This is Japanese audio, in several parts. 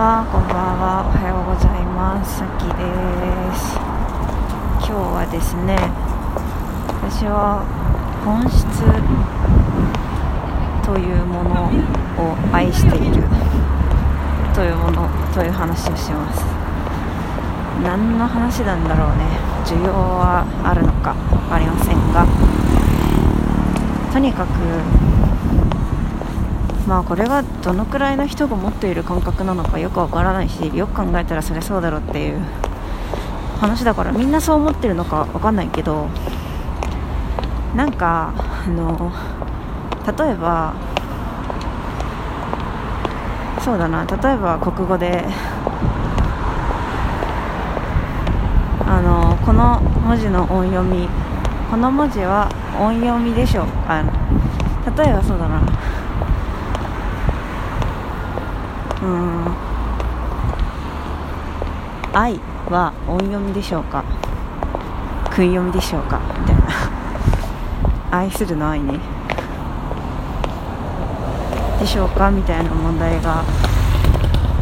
はこんばんは。おはようございます。さきです。今日はですね私は本質というものを愛しているというものという話をします。何の話なんだろうね。需要はあるのか分かりませんがとにかくまあこれがどのくらいの人が持っている感覚なのかよくわからないしよく考えたらそれそうだろうっていう話だからみんなそう思ってるのかわかんないけどなんかあの例えばそうだな例えば国語であのこの文字の音読みこの文字は音読みでしょう。あ例えばそうだな。うん。愛は音読みでしょうか？訓読みでしょうか？みたいな。愛するの愛ね。でしょうか？みたいな問題が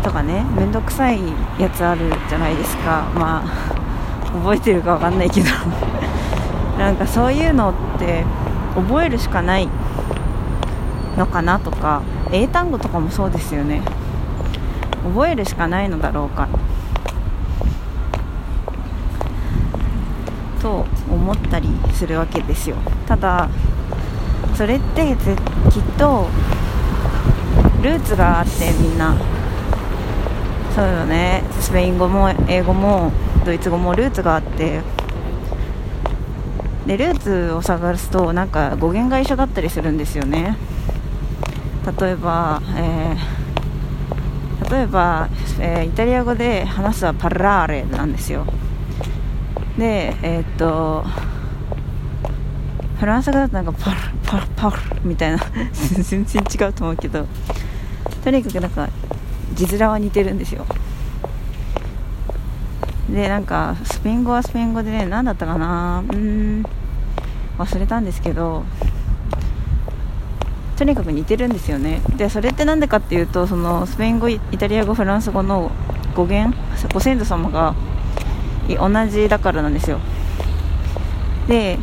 とかね。面倒くさいやつあるじゃないですか。まあ覚えてるか分かんないけど。なんかそういうのって覚えるしかないのかなとか英単語とかもそうですよね。覚えるしかないのだろうか。と思ったりするわけですよ。ただそれってきっとルーツがあってみんな。そうよね。スペイン語も英語もドイツ語もルーツがあって。でルーツを探すとなんか語源が一緒だったりするんですよね。例えば、えー例えば、えー、イタリア語で話すはパラーレなんですよ。でえー、っとフランス語だとなんかパルパルパルみたいな。全然違うと思うけど。とにかくなんか字面は似てるんですよ。でなんかスペイン語はスペイン語でね何だったかな。うん。忘れたんですけど。とにかく似てるんですよね。でそれって何でかっていうとそのスペイン語イタリア語フランス語の語源ご先祖様が同じだからなんですよ。で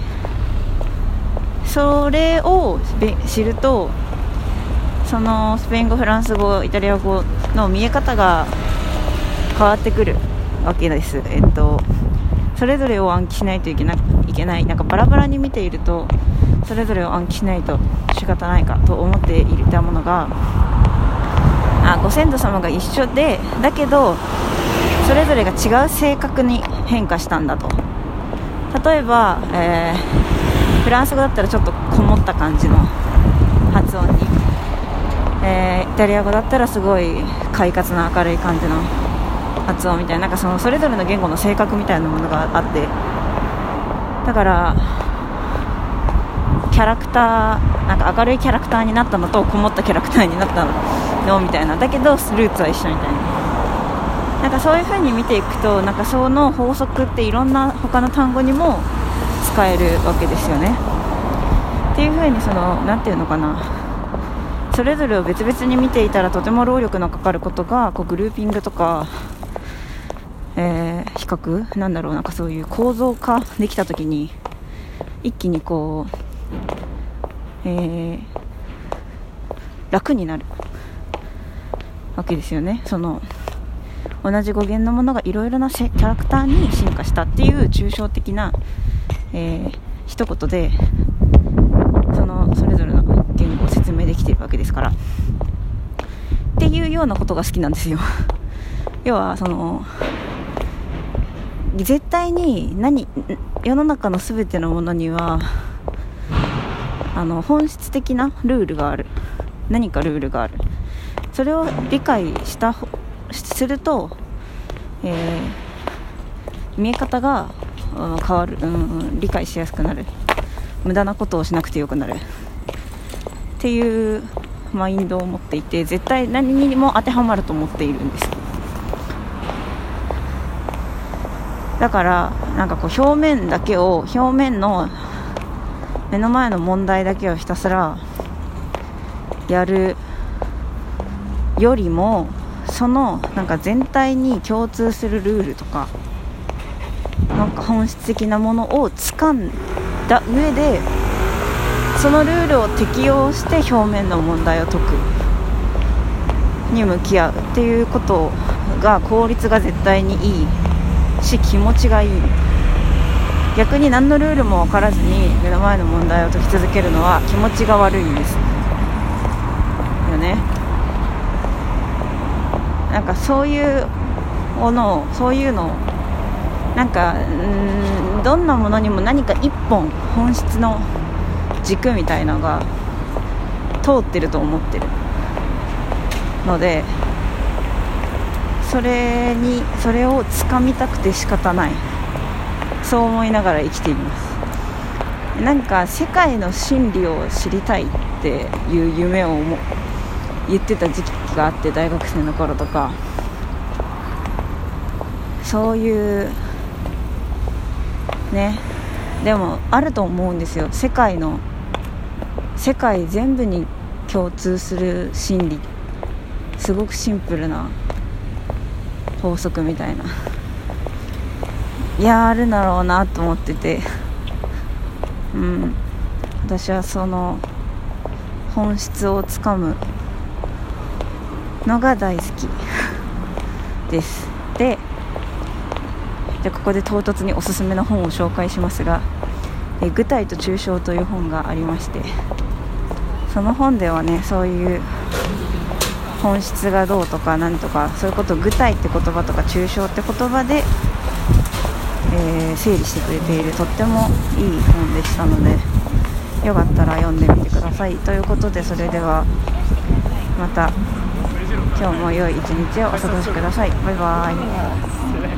それを知るとそのスペイン語フランス語イタリア語の見え方が変わってくるわけです。えっとそれぞれを暗記しないといけない。けないなんかバラバラに見ているとそれぞれを暗記しないと仕方ないかと思っていたものがあご先祖様が一緒でだけどそれぞれが違う性格に変化したんだと。例えば、えー、フランス語だったらちょっとこもった感じの発音に、えー、イタリア語だったらすごい快活な明るい感じの発音みたいななんかそのそれぞれの言語の性格みたいなものがあって。だからキャラクターなんか明るいキャラクターになったのとこもったキャラクターになったのみたいな。だけどルーツは一緒みたいな。なんかそういう風に見ていくとなんかその法則っていろんな他の単語にも使えるわけですよね。っていう風にその何て言うのかな。それぞれを別々に見ていたらとても労力のかかることがこうグルーピングとか、えー、比較なんだろうなんかそういう構造化できた時に一気にこうえー、楽になるわけですよね。その同じ語源のものがいろいろなキャラクターに進化したっていう抽象的な、えー、一言でそのそれぞれの言語を説明できてるわけですから。っていうようなことが好きなんですよ。要はその絶対に何世の中の全てのものにはあの本質的なルールがある。何かルールがある。それを理解したすると、えー、見え方が、うん、変わる、うん、理解しやすくなる。無駄なことをしなくてよくなる。っていうマインドを持っていて絶対何にも当てはまると思っているんです。だからなんかこう表面だけを表面の目の前の問題だけをひたすらやるよりもそのなんか全体に共通するルールとかなんか本質的なものを掴んだ上でそのルールを適用して表面の問題を解く。に向き合うっていうことが効率が絶対にいいし気持ちがいい逆に何のルールも分からずに目の前の問題を解き続けるのは気持ちが悪いんですよね。なんかそういうものをそういうのをなんかうんどんなものにも何か一本本質の軸みたいなのが通ってると思ってるのでそれにそれをつかみたくて仕方ない。そう思いながら生きています。なんか世界の真理を知りたいっていう夢を言ってた時期があって大学生の頃とか。そういうね。でもあると思うんですよ。世界の世界全部に共通する真理。すごくシンプルな法則みたいな。いやあるだろうなと思ってて。うん。私はその本質をつかむ。のが大好き。です。でじゃここで唐突におすすめの本を紹介しますが「え具体と抽象」という本がありまして。その本ではねそういう本質がどうとかなんとかそういうことを具体って言葉とか抽象って言葉で、えー、整理してくれているとってもいい本でしたのでよかったら読んでみてください。ということでそれではまた今日も良い一日をお過ごしください。バイバーイ。